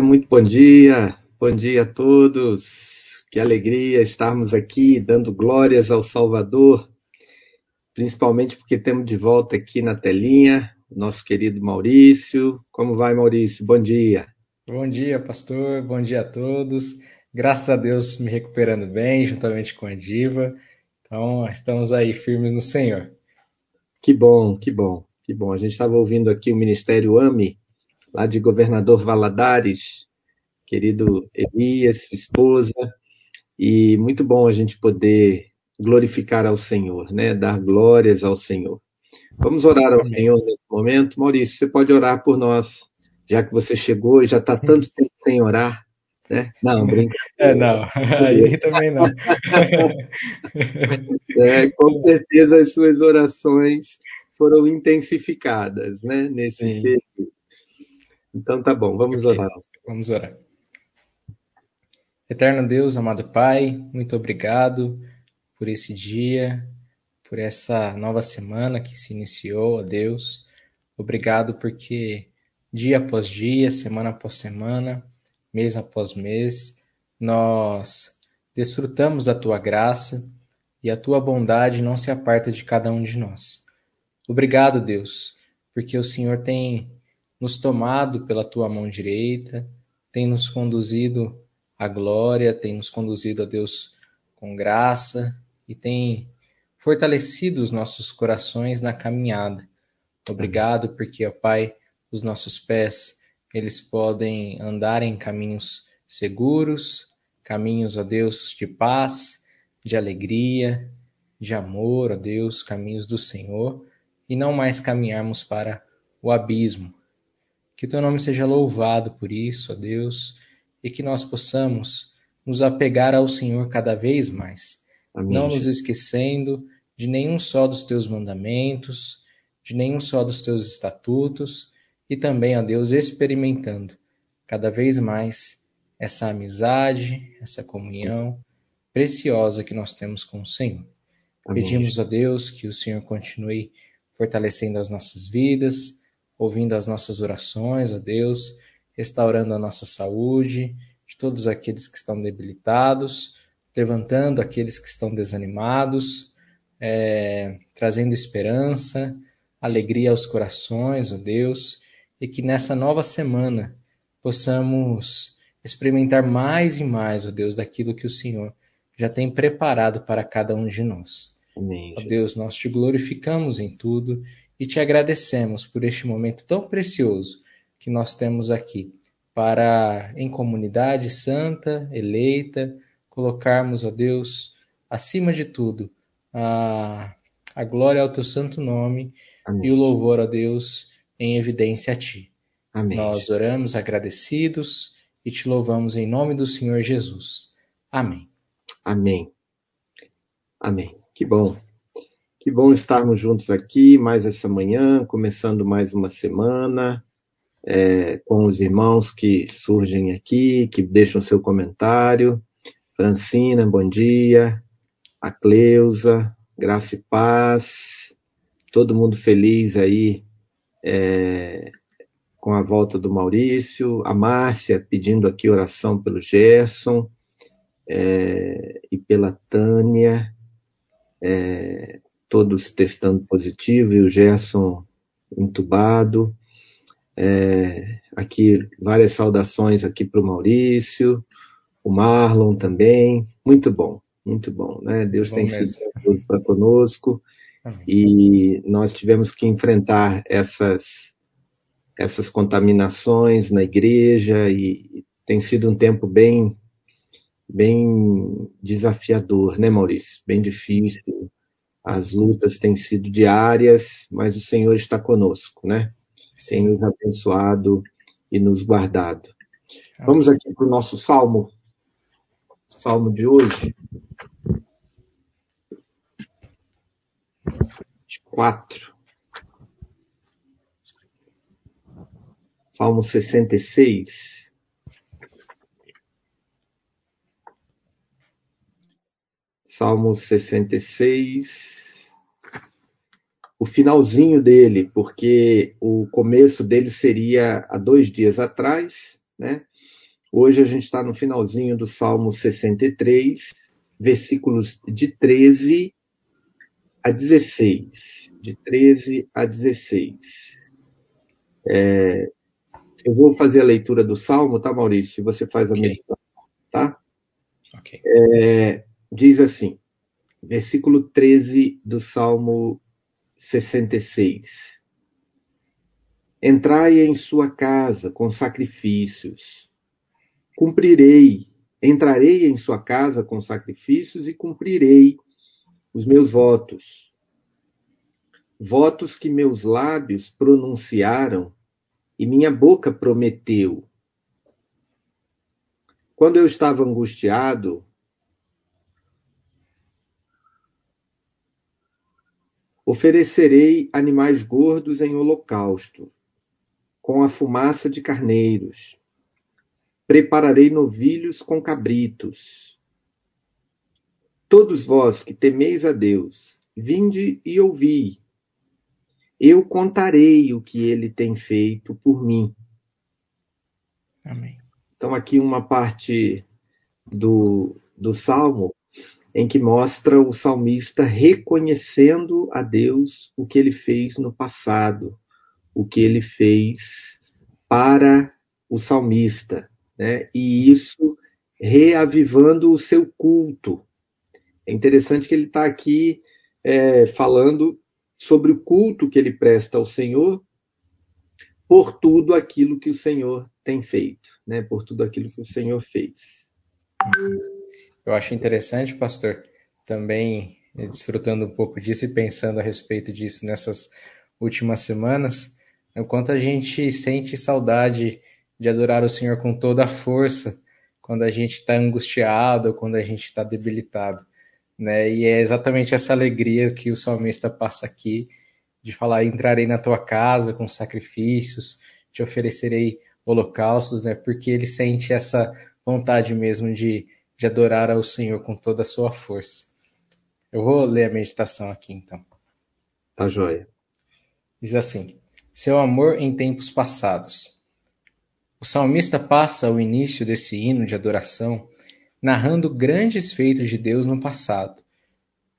muito bom dia, bom dia a todos. Que alegria estarmos aqui dando glórias ao Salvador, principalmente porque temos de volta aqui na telinha o nosso querido Maurício. Como vai, Maurício? Bom dia. Bom dia, pastor. Bom dia a todos. Graças a Deus me recuperando bem, juntamente com a Diva. Então, estamos aí firmes no Senhor. Que bom, que bom, que bom. A gente estava ouvindo aqui o Ministério AME lá de Governador Valadares, querido Elias, sua esposa, e muito bom a gente poder glorificar ao Senhor, né? Dar glórias ao Senhor. Vamos orar ao Senhor nesse momento. Maurício, você pode orar por nós, já que você chegou e já está tanto tempo sem orar. Né? Não, brincadeira. É, não, aí também não. é, com certeza as suas orações foram intensificadas né, nesse Sim. período. Então tá bom, vamos okay. orar. Vamos orar. Eterno Deus, amado Pai, muito obrigado por esse dia, por essa nova semana que se iniciou, ó Deus. Obrigado porque dia após dia, semana após semana, mês após mês, nós desfrutamos da tua graça e a tua bondade não se aparta de cada um de nós. Obrigado, Deus, porque o Senhor tem nos tomado pela tua mão direita, tem nos conduzido à glória, tem nos conduzido a Deus com graça e tem fortalecido os nossos corações na caminhada. Obrigado porque, ó Pai, os nossos pés, eles podem andar em caminhos seguros, caminhos, ó Deus, de paz, de alegria, de amor, ó Deus, caminhos do Senhor, e não mais caminharmos para o abismo, que teu nome seja louvado por isso, ó Deus, e que nós possamos nos apegar ao Senhor cada vez mais, Amém. não nos esquecendo de nenhum só dos teus mandamentos, de nenhum só dos teus estatutos, e também, ó Deus, experimentando cada vez mais essa amizade, essa comunhão preciosa que nós temos com o Senhor. Amém. Pedimos a Deus que o Senhor continue fortalecendo as nossas vidas, ouvindo as nossas orações, ó Deus, restaurando a nossa saúde, de todos aqueles que estão debilitados, levantando aqueles que estão desanimados, é, trazendo esperança, alegria aos corações, ó Deus, e que nessa nova semana possamos experimentar mais e mais, ó Deus, daquilo que o Senhor já tem preparado para cada um de nós. Amém, ó Deus, nós te glorificamos em tudo e te agradecemos por este momento tão precioso que nós temos aqui para, em comunidade santa, eleita, colocarmos, ó Deus, acima de tudo, a, a glória ao teu santo nome Amém. e o louvor a Deus em evidência a ti. Amém. Nós oramos agradecidos e te louvamos em nome do Senhor Jesus. Amém. Amém. Amém. Que bom. Que bom estarmos juntos aqui mais essa manhã, começando mais uma semana, é, com os irmãos que surgem aqui, que deixam seu comentário. Francina, bom dia. A Cleusa, graça e paz. Todo mundo feliz aí é, com a volta do Maurício. A Márcia pedindo aqui oração pelo Gerson é, e pela Tânia. É, todos testando positivo e o Gerson entubado. É, aqui várias saudações aqui para o Maurício, o Marlon também. Muito bom, muito bom, né? Deus bom tem mesmo. sido para conosco Amém. e nós tivemos que enfrentar essas essas contaminações na igreja e tem sido um tempo bem bem desafiador, né, Maurício? Bem difícil as lutas têm sido diárias, mas o Senhor está conosco, né? Tem nos abençoado e nos guardado. Vamos aqui para o nosso salmo, salmo de hoje. Quatro. Salmo 66. Salmo 66, o finalzinho dele, porque o começo dele seria há dois dias atrás, né? Hoje a gente está no finalzinho do Salmo 63, versículos de 13 a 16. De 13 a 16. É, eu vou fazer a leitura do Salmo, tá, Maurício? Você faz a okay. meditação, tá? Ok. É, diz assim, versículo 13 do Salmo 66. Entrai em sua casa com sacrifícios. Cumprirei, entrarei em sua casa com sacrifícios e cumprirei os meus votos. Votos que meus lábios pronunciaram e minha boca prometeu. Quando eu estava angustiado, oferecerei animais gordos em holocausto com a fumaça de carneiros. Prepararei novilhos com cabritos. Todos vós que temeis a Deus, vinde e ouvi. Eu contarei o que ele tem feito por mim. Amém. Então, aqui uma parte do, do salmo em que mostra o salmista reconhecendo a Deus o que ele fez no passado, o que ele fez para o salmista, né? e isso reavivando o seu culto. É interessante que ele está aqui é, falando sobre o culto que ele presta ao Senhor por tudo aquilo que o Senhor tem feito, né? por tudo aquilo que o Senhor fez. Eu acho interessante, pastor, também desfrutando um pouco disso e pensando a respeito disso nessas últimas semanas, o quanto a gente sente saudade de adorar o Senhor com toda a força quando a gente está angustiado, quando a gente está debilitado. Né? E é exatamente essa alegria que o salmista passa aqui, de falar: entrarei na tua casa com sacrifícios, te oferecerei holocaustos, né? porque ele sente essa vontade mesmo de, de adorar ao Senhor com toda a sua força. Eu vou ler a meditação aqui então. Tá joia. Diz assim: seu amor em tempos passados. O salmista passa o início desse hino de adoração narrando grandes feitos de Deus no passado.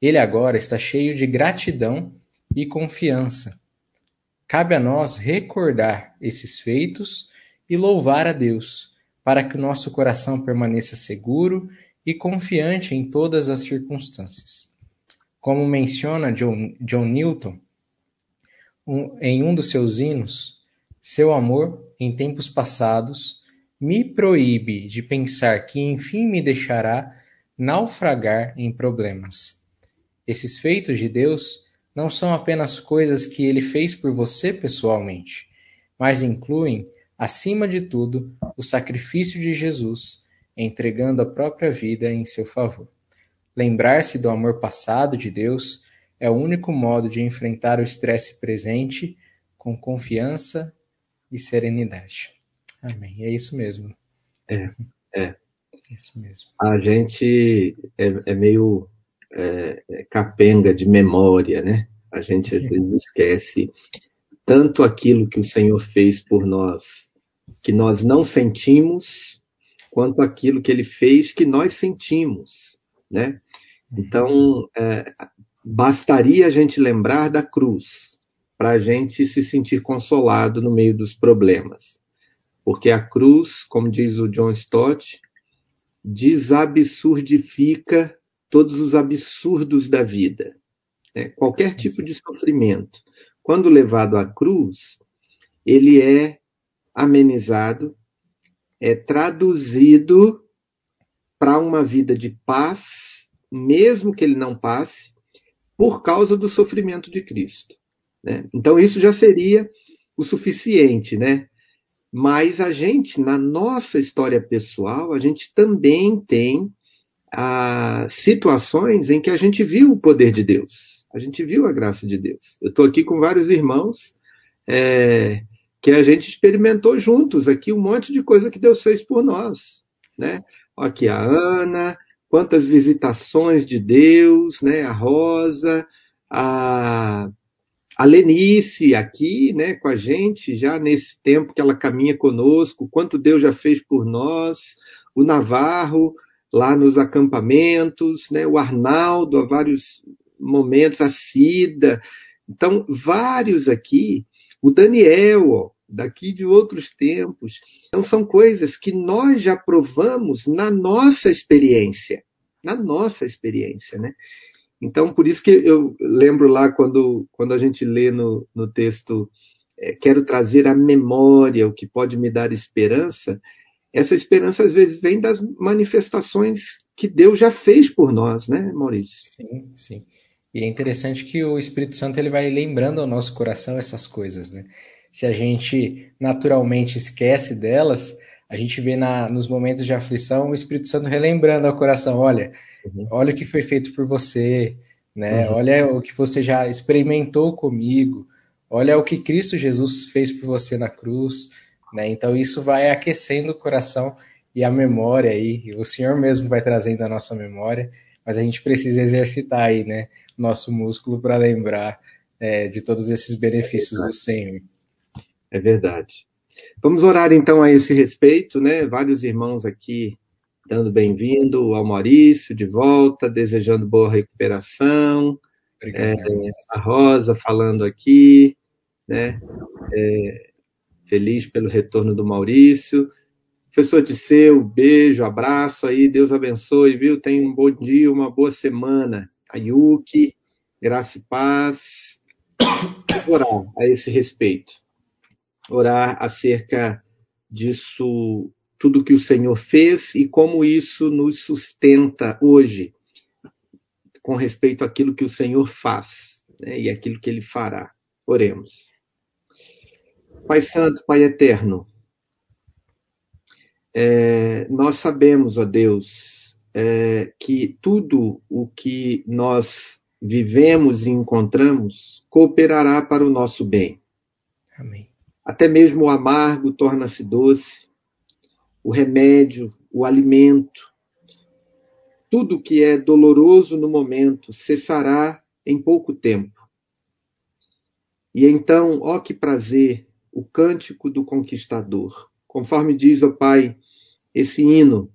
Ele agora está cheio de gratidão e confiança. Cabe a nós recordar esses feitos e louvar a Deus, para que nosso coração permaneça seguro e confiante em todas as circunstâncias. Como menciona John, John Newton, um, em um dos seus hinos, seu amor, em tempos passados, me proíbe de pensar que enfim me deixará naufragar em problemas. Esses feitos de Deus não são apenas coisas que ele fez por você pessoalmente, mas incluem, acima de tudo, o sacrifício de Jesus, entregando a própria vida em seu favor. Lembrar-se do amor passado de Deus é o único modo de enfrentar o estresse presente com confiança e serenidade. Amém. É isso mesmo. É, é. é isso mesmo. A gente é, é meio é, é, capenga de memória, né? A gente às vezes esquece tanto aquilo que o Senhor fez por nós, que nós não sentimos, quanto aquilo que Ele fez que nós sentimos, né? Então, é, Bastaria a gente lembrar da cruz para a gente se sentir consolado no meio dos problemas. Porque a cruz, como diz o John Stott, desabsurdifica todos os absurdos da vida. Né? Qualquer tipo de sofrimento, quando levado à cruz, ele é amenizado, é traduzido para uma vida de paz, mesmo que ele não passe, por causa do sofrimento de Cristo. Né? Então, isso já seria o suficiente, né? Mas a gente, na nossa história pessoal, a gente também tem ah, situações em que a gente viu o poder de Deus, a gente viu a graça de Deus. Eu estou aqui com vários irmãos é, que a gente experimentou juntos aqui um monte de coisa que Deus fez por nós, né? Aqui a Ana, quantas visitações de Deus, né? A Rosa, a, a Lenice aqui, né, com a gente, já nesse tempo que ela caminha conosco, quanto Deus já fez por nós, o Navarro lá nos acampamentos, né, o Arnaldo há vários momentos, a Cida, então vários aqui, o Daniel, ó, daqui de outros tempos. Então são coisas que nós já provamos na nossa experiência, na nossa experiência, né? Então, por isso que eu lembro lá quando, quando a gente lê no, no texto é, quero trazer à memória o que pode me dar esperança, essa esperança às vezes vem das manifestações que Deus já fez por nós, né, Maurício? Sim, sim. E é interessante que o Espírito Santo ele vai lembrando ao nosso coração essas coisas, né? Se a gente naturalmente esquece delas, a gente vê na, nos momentos de aflição o Espírito Santo relembrando ao coração, olha, Uhum. Olha o que foi feito por você, né? Uhum. Olha o que você já experimentou comigo. Olha o que Cristo Jesus fez por você na cruz, né? Então isso vai aquecendo o coração e a memória aí. E o Senhor mesmo vai trazendo a nossa memória, mas a gente precisa exercitar aí, né? Nosso músculo para lembrar é, de todos esses benefícios é do Senhor. É verdade. Vamos orar então a esse respeito, né? Vários irmãos aqui dando bem-vindo ao Maurício de volta, desejando boa recuperação. É, a Rosa falando aqui, né? É, feliz pelo retorno do Maurício. Professor Tisseu, beijo, abraço aí, Deus abençoe, viu? Tenha um bom dia, uma boa semana. A Yuki, graça e paz. Orar a esse respeito. Orar acerca disso tudo que o Senhor fez e como isso nos sustenta hoje, com respeito àquilo que o Senhor faz né, e aquilo que ele fará. Oremos. Pai Santo, Pai Eterno, é, nós sabemos, ó Deus, é, que tudo o que nós vivemos e encontramos cooperará para o nosso bem. Amém. Até mesmo o amargo torna-se doce, o remédio, o alimento. Tudo que é doloroso no momento cessará em pouco tempo. E então, ó que prazer, o cântico do conquistador. Conforme diz, ó Pai, esse hino,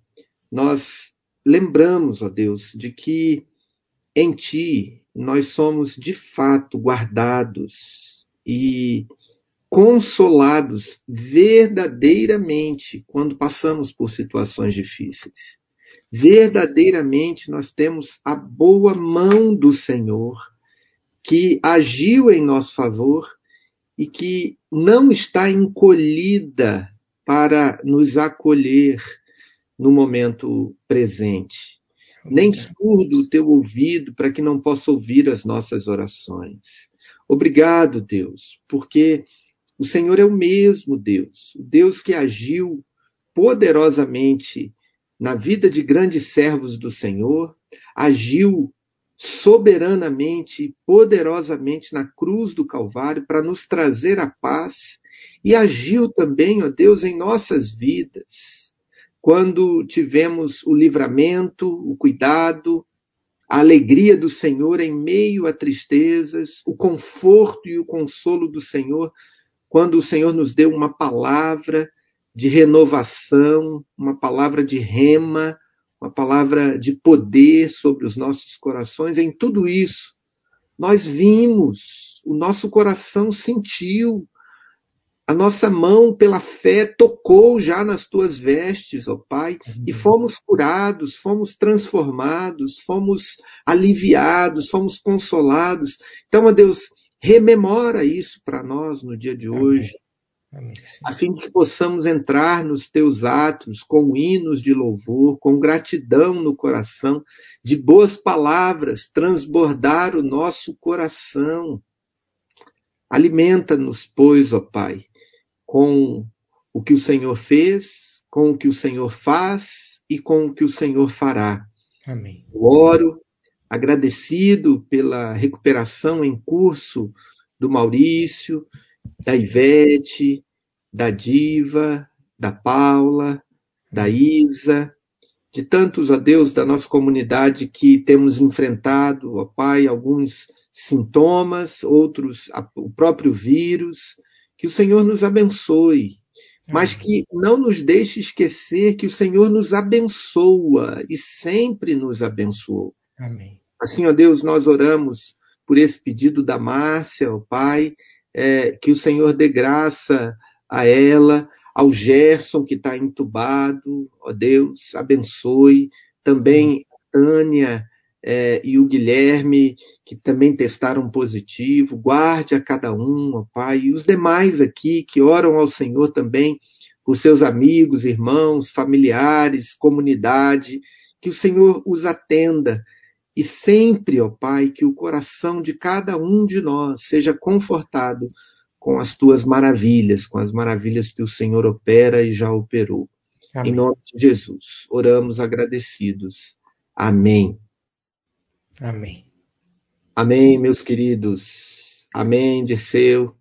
nós lembramos, ó Deus, de que em Ti nós somos de fato guardados e consolados verdadeiramente quando passamos por situações difíceis. Verdadeiramente nós temos a boa mão do Senhor que agiu em nosso favor e que não está encolhida para nos acolher no momento presente. Nem surdo o teu ouvido para que não possa ouvir as nossas orações. Obrigado, Deus, porque o Senhor é o mesmo Deus, o Deus que agiu poderosamente na vida de grandes servos do Senhor, agiu soberanamente e poderosamente na cruz do Calvário para nos trazer a paz e agiu também, ó Deus, em nossas vidas. Quando tivemos o livramento, o cuidado, a alegria do Senhor em meio a tristezas, o conforto e o consolo do Senhor quando o Senhor nos deu uma palavra de renovação, uma palavra de rema, uma palavra de poder sobre os nossos corações, em tudo isso, nós vimos, o nosso coração sentiu, a nossa mão pela fé tocou já nas tuas vestes, ó Pai, uhum. e fomos curados, fomos transformados, fomos aliviados, fomos consolados. Então, ó Deus, Rememora isso para nós no dia de hoje. Amém, a fim de que possamos entrar nos teus atos com hinos de louvor, com gratidão no coração, de boas palavras, transbordar o nosso coração. Alimenta-nos, pois, ó Pai, com o que o Senhor fez, com o que o Senhor faz e com o que o Senhor fará. Amém. Eu oro agradecido pela recuperação em curso do Maurício, da Ivete, da Diva, da Paula, da Isa, de tantos, ó Deus, da nossa comunidade que temos enfrentado, ó Pai, alguns sintomas, outros o próprio vírus. Que o Senhor nos abençoe, mas que não nos deixe esquecer que o Senhor nos abençoa e sempre nos abençoou. Amém. Assim, ó Deus, nós oramos por esse pedido da Márcia, ó Pai, é, que o Senhor dê graça a ela, ao Gerson que está entubado, ó Deus, abençoe. Também a Tânia é, e o Guilherme, que também testaram positivo, guarde a cada um, ó Pai, e os demais aqui que oram ao Senhor também, os seus amigos, irmãos, familiares, comunidade, que o Senhor os atenda e sempre, ó Pai, que o coração de cada um de nós seja confortado com as tuas maravilhas, com as maravilhas que o Senhor opera e já operou. Amém. Em nome de Jesus, oramos agradecidos. Amém. Amém. Amém, meus queridos. Amém, Dirceu.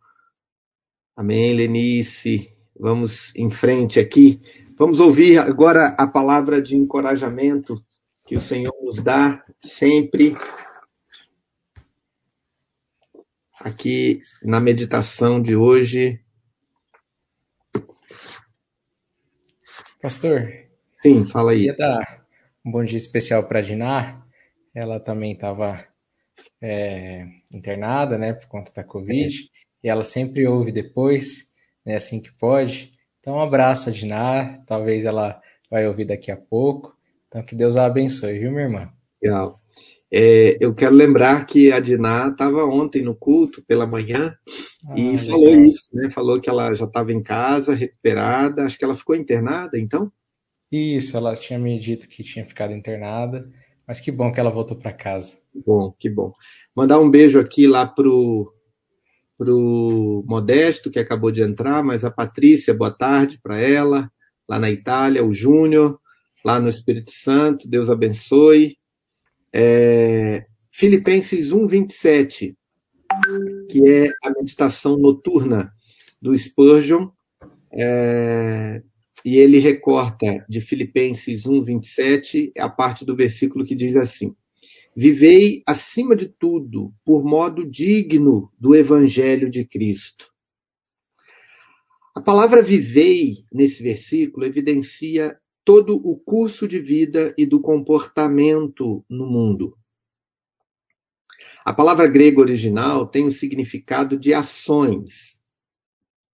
Amém, Lenice. Vamos em frente aqui. Vamos ouvir agora a palavra de encorajamento que o Senhor nos dá sempre aqui na meditação de hoje. Pastor. Sim, fala aí. Queria dar um bom dia especial para a Dinar. Ela também estava é, internada, né, por conta da Covid. É. E ela sempre ouve depois, né, assim que pode. Então, um abraço a Dinar. Talvez ela vai ouvir daqui a pouco. Então, que Deus a abençoe, viu, minha irmã? Legal. É, eu quero lembrar que a Diná estava ontem no culto pela manhã ah, e falou legal. isso, né? Falou que ela já estava em casa, recuperada. Acho que ela ficou internada, então? Isso, ela tinha me dito que tinha ficado internada, mas que bom que ela voltou para casa. Bom, que bom. Mandar um beijo aqui lá pro pro Modesto que acabou de entrar, mas a Patrícia, boa tarde para ela, lá na Itália, o Júnior, lá no Espírito Santo, Deus abençoe. É, Filipenses 1, 27, que é a meditação noturna do Spurgeon, é, e ele recorta de Filipenses 1, 27, a parte do versículo que diz assim: Vivei acima de tudo por modo digno do Evangelho de Cristo. A palavra vivei, nesse versículo, evidencia todo o curso de vida e do comportamento no mundo. A palavra grega original tem o significado de ações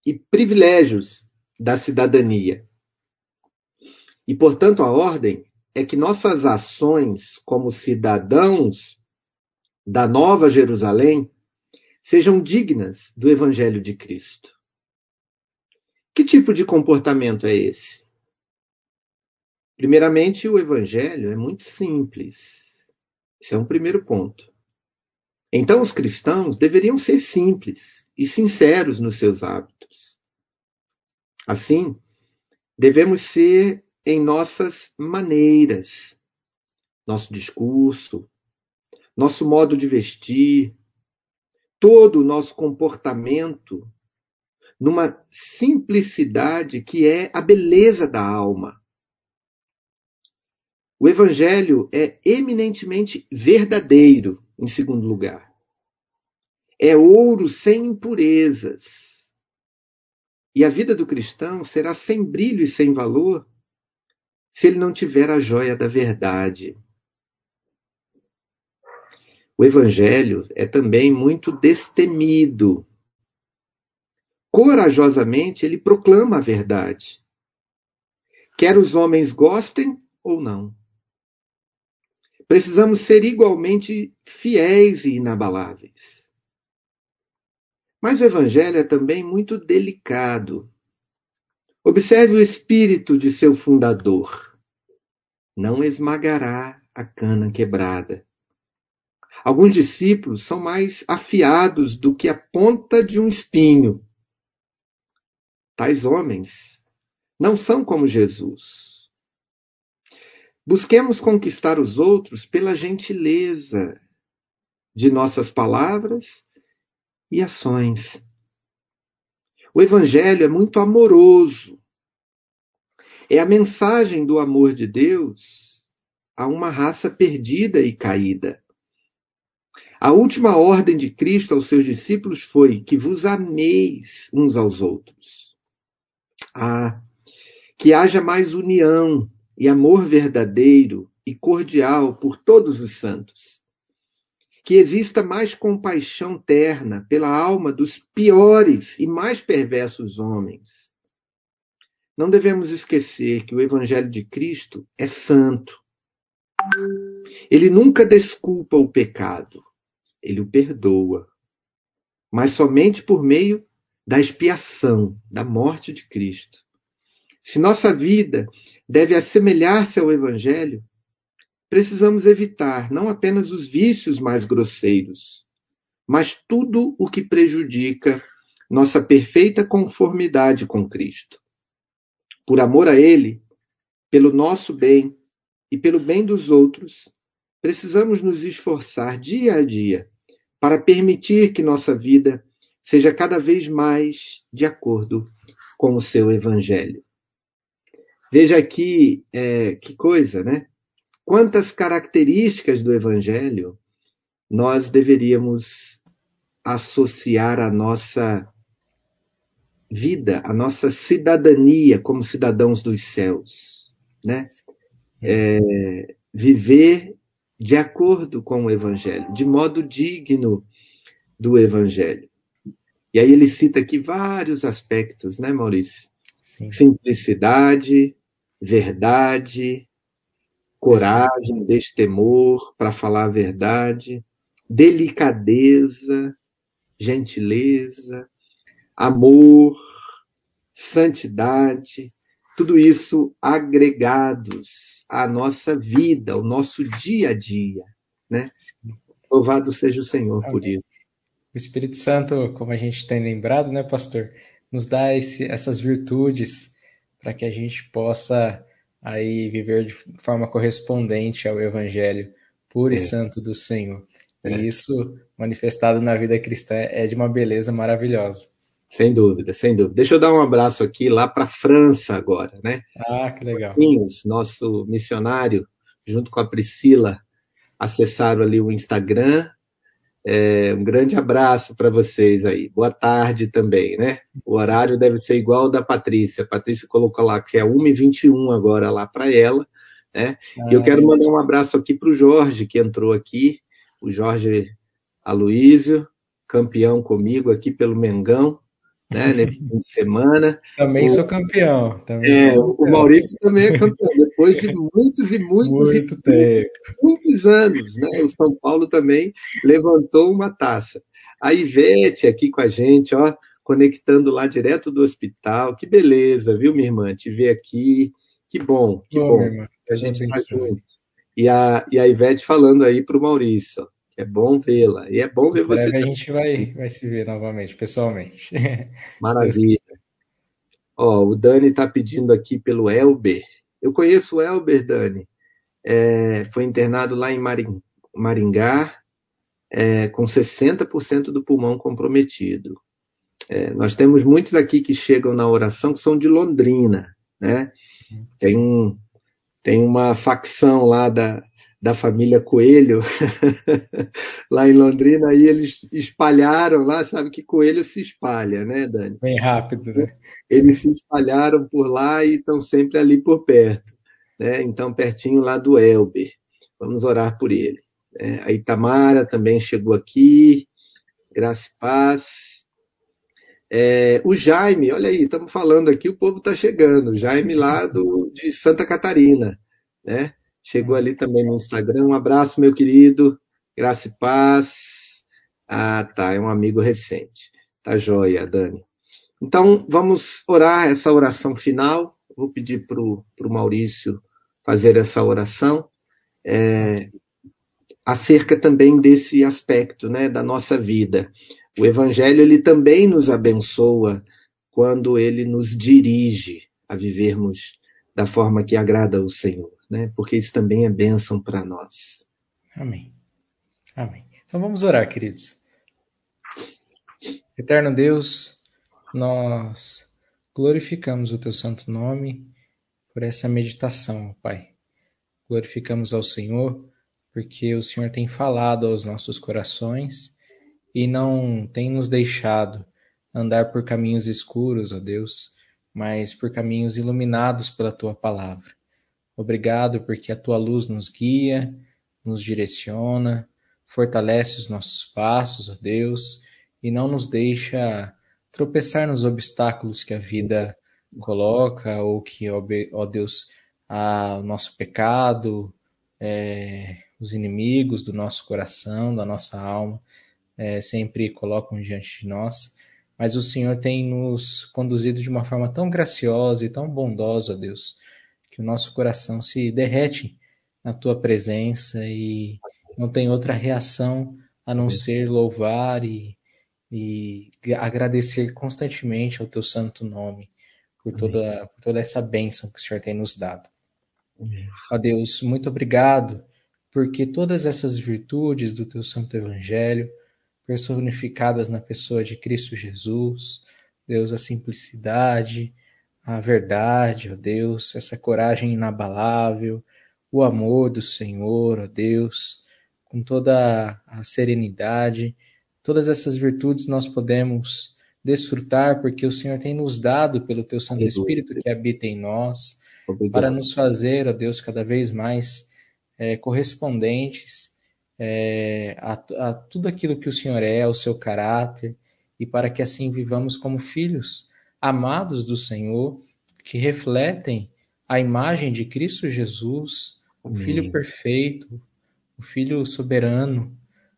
e privilégios da cidadania. E, portanto, a ordem é que nossas ações como cidadãos da Nova Jerusalém sejam dignas do Evangelho de Cristo. Que tipo de comportamento é esse? Primeiramente, o evangelho é muito simples. Esse é um primeiro ponto. Então, os cristãos deveriam ser simples e sinceros nos seus hábitos. Assim, devemos ser em nossas maneiras, nosso discurso, nosso modo de vestir, todo o nosso comportamento, numa simplicidade que é a beleza da alma. O evangelho é eminentemente verdadeiro, em segundo lugar. É ouro sem impurezas. E a vida do cristão será sem brilho e sem valor se ele não tiver a joia da verdade. O evangelho é também muito destemido. Corajosamente ele proclama a verdade. Quer os homens gostem ou não. Precisamos ser igualmente fiéis e inabaláveis. Mas o Evangelho é também muito delicado. Observe o espírito de seu fundador. Não esmagará a cana quebrada. Alguns discípulos são mais afiados do que a ponta de um espinho. Tais homens não são como Jesus Busquemos conquistar os outros pela gentileza de nossas palavras e ações. O Evangelho é muito amoroso. É a mensagem do amor de Deus a uma raça perdida e caída. A última ordem de Cristo aos seus discípulos foi que vos ameis uns aos outros. Ah, que haja mais união e amor verdadeiro e cordial por todos os santos. Que exista mais compaixão terna pela alma dos piores e mais perversos homens. Não devemos esquecer que o Evangelho de Cristo é santo. Ele nunca desculpa o pecado, ele o perdoa. Mas somente por meio da expiação, da morte de Cristo. Se nossa vida deve assemelhar-se ao Evangelho, precisamos evitar não apenas os vícios mais grosseiros, mas tudo o que prejudica nossa perfeita conformidade com Cristo. Por amor a Ele, pelo nosso bem e pelo bem dos outros, precisamos nos esforçar dia a dia para permitir que nossa vida seja cada vez mais de acordo com o seu Evangelho. Veja aqui é, que coisa, né? quantas características do Evangelho nós deveríamos associar à nossa vida, à nossa cidadania como cidadãos dos céus, né? É, viver de acordo com o Evangelho, de modo digno do Evangelho. E aí ele cita aqui vários aspectos, né, Maurício? Sim. Simplicidade, verdade, coragem, destemor para falar a verdade, delicadeza, gentileza, amor, santidade, tudo isso agregados à nossa vida, ao nosso dia a dia, né? Louvado seja o Senhor Amém. por isso. O Espírito Santo, como a gente tem lembrado, né, pastor, nos dá esse, essas virtudes para que a gente possa aí viver de forma correspondente ao Evangelho puro é. e santo do Senhor. É. E isso, manifestado na vida cristã, é de uma beleza maravilhosa. Sem dúvida, sem dúvida. Deixa eu dar um abraço aqui lá para a França agora, né? Ah, que legal. Marquinhos, nosso missionário, junto com a Priscila, acessaram ali o Instagram é, um grande abraço para vocês aí. Boa tarde também, né? O horário deve ser igual ao da Patrícia. A Patrícia colocou lá que é 1h21 agora lá para ela. Né? Ah, e eu quero sim. mandar um abraço aqui para o Jorge, que entrou aqui, o Jorge Aloísio, campeão comigo aqui pelo Mengão né, nesse fim de semana. Também o, sou campeão. Também é, sou campeão. o Maurício também é campeão, depois de muitos e muitos, Muito e muitos, muitos anos. Né, o São Paulo também levantou uma taça. A Ivete aqui com a gente, ó, conectando lá direto do hospital. Que beleza, viu, minha irmã? Te ver aqui. Que bom, que bom. bom. A gente está junto. E a, e a Ivete falando aí para o Maurício. É bom vê-la. E é bom ver você. a gente vai, vai se ver novamente, pessoalmente. Maravilha. Ó, o Dani está pedindo aqui pelo Elber. Eu conheço o Elber, Dani. É, foi internado lá em Maringá, é, com 60% do pulmão comprometido. É, nós temos muitos aqui que chegam na oração que são de Londrina, né? Tem, um, tem uma facção lá da, da família Coelho, lá em Londrina, aí eles espalharam lá, sabe que coelho se espalha, né, Dani? Bem rápido, né? Eles se espalharam por lá e estão sempre ali por perto, né? Então, pertinho lá do Elber. Vamos orar por ele. É, a Itamara também chegou aqui, graça e paz. É, o Jaime, olha aí, estamos falando aqui, o povo está chegando. O Jaime lá do, de Santa Catarina, né? Chegou ali também no Instagram. Um abraço, meu querido. Graça e paz. Ah, tá. É um amigo recente. Tá joia, Dani. Então, vamos orar essa oração final. Vou pedir para o Maurício fazer essa oração. É, acerca também desse aspecto né, da nossa vida. O Evangelho ele também nos abençoa quando ele nos dirige a vivermos da forma que agrada ao Senhor né? Porque isso também é bênção para nós. Amém. Amém. Então vamos orar, queridos. Eterno Deus, nós glorificamos o teu santo nome por essa meditação, Pai. Glorificamos ao Senhor porque o Senhor tem falado aos nossos corações e não tem nos deixado andar por caminhos escuros, ó Deus, mas por caminhos iluminados pela tua palavra. Obrigado porque a tua luz nos guia, nos direciona, fortalece os nossos passos, ó Deus, e não nos deixa tropeçar nos obstáculos que a vida coloca ou que, ó Deus, o nosso pecado, é, os inimigos do nosso coração, da nossa alma, é, sempre colocam diante de nós. Mas o Senhor tem nos conduzido de uma forma tão graciosa e tão bondosa, Deus, que o nosso coração se derrete na tua presença e não tem outra reação a não ser louvar e, e agradecer constantemente ao teu santo nome por toda, por toda essa bênção que o Senhor tem nos dado. Ó Deus, muito obrigado, porque todas essas virtudes do teu santo evangelho, personificadas na pessoa de Cristo Jesus, Deus, a simplicidade, a verdade, ó Deus, essa coragem inabalável, o amor do Senhor, ó Deus, com toda a serenidade, todas essas virtudes nós podemos desfrutar porque o Senhor tem nos dado pelo teu Santo Espírito que habita em nós Obrigado. para nos fazer, ó Deus, cada vez mais é, correspondentes é, a, a, tudo aquilo que o Senhor é, ao seu caráter, e para que assim vivamos como filhos amados do Senhor, que refletem a imagem de Cristo Jesus, o Filho perfeito, o Filho soberano,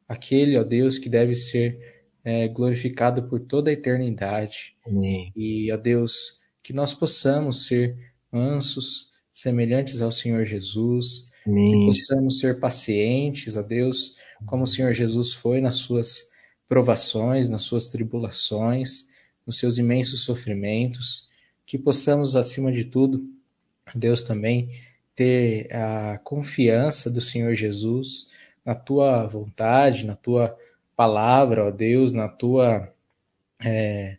aquele, ó Deus, que deve ser é, glorificado por toda a eternidade. Amém. E, ó Deus, que nós possamos ser mansos, semelhantes ao Senhor Jesus, Amém. que possamos ser pacientes, ó Deus, como o Senhor Jesus foi nas suas provações, nas suas tribulações, nos seus imensos sofrimentos, que possamos, acima de tudo, Deus também ter a confiança do Senhor Jesus na tua vontade, na tua palavra, ó Deus, na tua, é,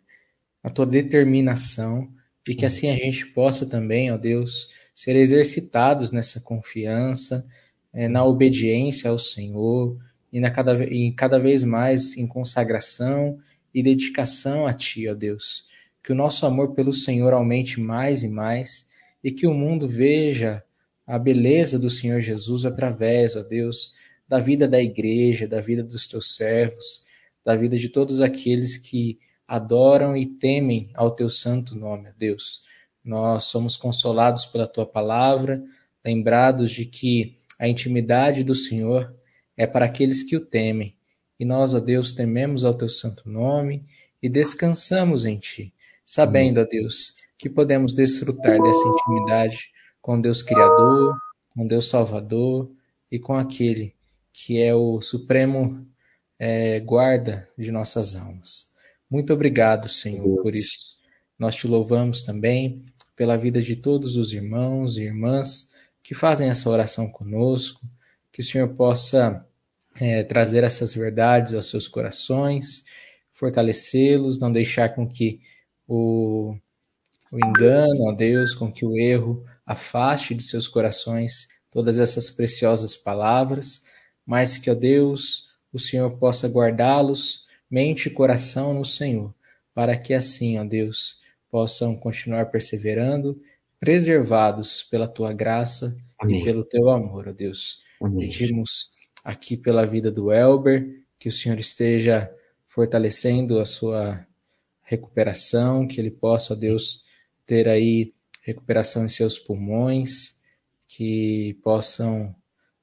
na tua determinação, e que assim a gente possa também, ó Deus, ser exercitados nessa confiança, é, na obediência ao Senhor e, na cada, e cada vez mais em consagração e dedicação a Ti, ó Deus. Que o nosso amor pelo Senhor aumente mais e mais e que o mundo veja a beleza do Senhor Jesus através, ó Deus, da vida da igreja, da vida dos teus servos, da vida de todos aqueles que adoram e temem ao teu santo nome, ó Deus. Nós somos consolados pela tua palavra, lembrados de que a intimidade do Senhor é para aqueles que o temem. E nós, ó Deus, tememos ao teu santo nome e descansamos em ti, sabendo, ó Deus, que podemos desfrutar dessa intimidade com Deus Criador, com Deus Salvador e com aquele que é o supremo é, guarda de nossas almas. Muito obrigado, Senhor, por isso. Nós te louvamos também pela vida de todos os irmãos e irmãs que fazem essa oração conosco, que o Senhor possa é, trazer essas verdades aos seus corações, fortalecê-los, não deixar com que o, o engano, ó Deus, com que o erro afaste de seus corações todas essas preciosas palavras, mas que, ó Deus, o Senhor possa guardá-los, mente e coração no Senhor, para que assim, ó Deus, possam continuar perseverando, preservados pela tua graça Amém. e pelo teu amor, ó Deus. Amém. Pedimos aqui pela vida do Elber, que o Senhor esteja fortalecendo a sua recuperação, que ele possa, ó Deus, ter aí recuperação em seus pulmões, que possam,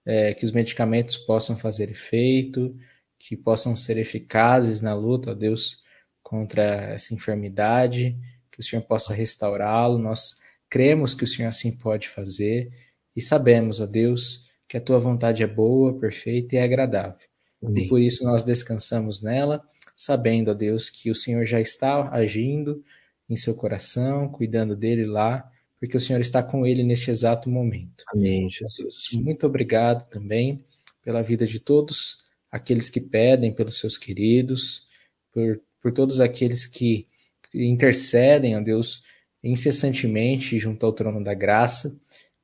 é, que os medicamentos possam fazer efeito, que possam ser eficazes na luta, ó Deus, contra essa enfermidade, que o Senhor possa restaurá-lo. Nós cremos que o Senhor assim pode fazer e sabemos, ó Deus, que a tua vontade é boa, perfeita e agradável. Amém. E por isso nós descansamos nela, sabendo, ó Deus, que o Senhor já está agindo em seu coração, cuidando dele lá porque o Senhor está com ele neste exato momento. Amém, Jesus. Muito obrigado também pela vida de todos aqueles que pedem pelos seus queridos, por, por todos aqueles que intercedem a Deus incessantemente junto ao trono da graça,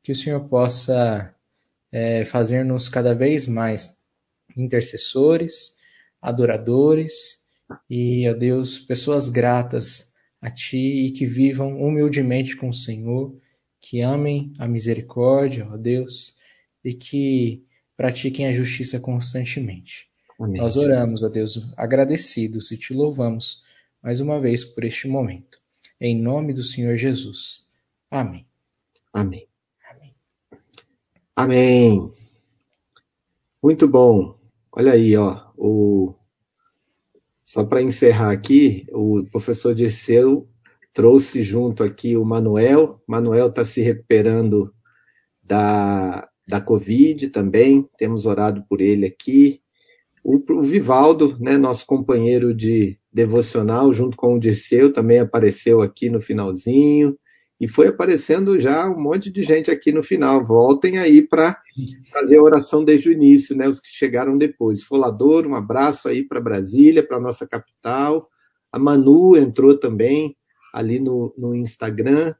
que o Senhor possa é, fazer-nos cada vez mais intercessores, adoradores e, ó Deus, pessoas gratas a Ti e que vivam humildemente com o Senhor, que amem a misericórdia, ó Deus, e que pratiquem a justiça constantemente. Amém. Nós oramos, ó Deus, agradecidos e te louvamos mais uma vez por este momento. Em nome do Senhor Jesus. Amém. Amém. Amém. Amém. Muito bom. Olha aí, ó, o só para encerrar aqui, o professor Dirceu trouxe junto aqui o Manuel. Manuel está se recuperando da, da Covid também, temos orado por ele aqui. O, o Vivaldo, né, nosso companheiro de devocional, junto com o Dirceu, também apareceu aqui no finalzinho. E foi aparecendo já um monte de gente aqui no final. Voltem aí para fazer a oração desde o início, né? Os que chegaram depois. Folador, um abraço aí para Brasília, para nossa capital. A Manu entrou também ali no, no Instagram.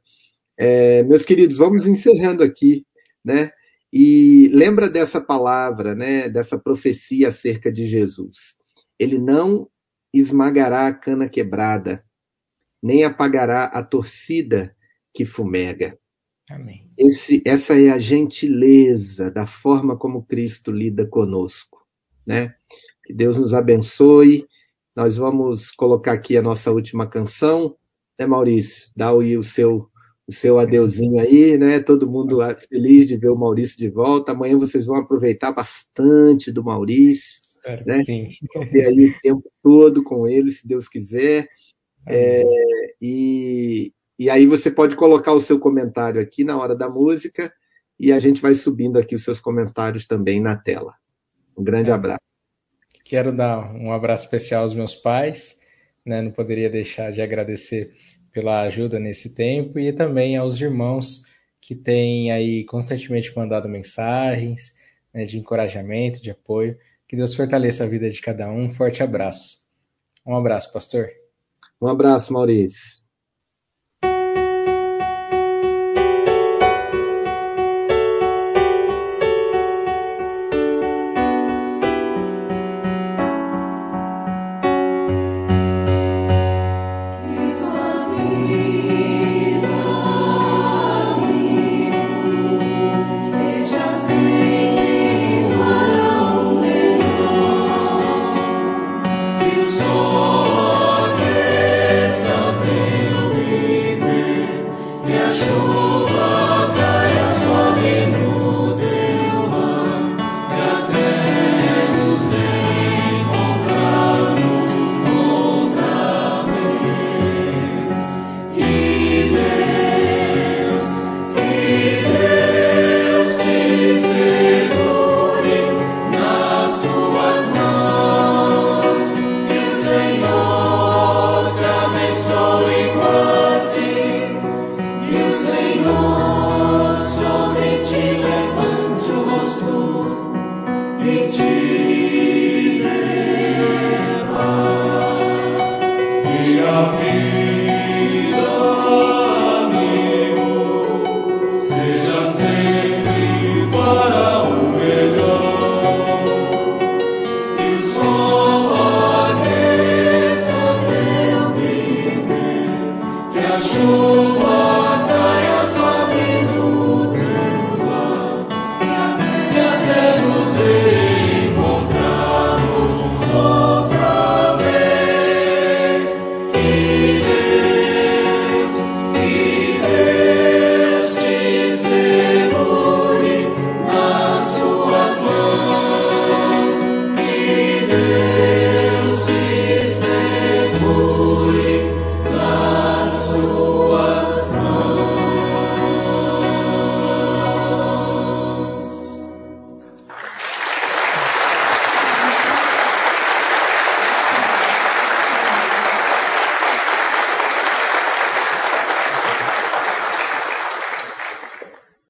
É, meus queridos, vamos encerrando aqui, né? E lembra dessa palavra, né? Dessa profecia acerca de Jesus. Ele não esmagará a cana quebrada, nem apagará a torcida que fumega. Amém. Esse, essa é a gentileza da forma como Cristo lida conosco, né? Que Deus nos abençoe. Nós vamos colocar aqui a nossa última canção, né, Maurício? Dá aí o seu o seu adeuzinho aí, né? Todo mundo feliz de ver o Maurício de volta. Amanhã vocês vão aproveitar bastante do Maurício, Espero né? Sim. Ter aí o tempo todo com ele, se Deus quiser. É, e, e aí você pode colocar o seu comentário aqui na hora da música e a gente vai subindo aqui os seus comentários também na tela. Um grande é. abraço. Quero dar um abraço especial aos meus pais, né? não poderia deixar de agradecer pela ajuda nesse tempo e também aos irmãos que têm aí constantemente mandado mensagens né, de encorajamento, de apoio. Que Deus fortaleça a vida de cada um. Um forte abraço. Um abraço, pastor. Um abraço, Maurício.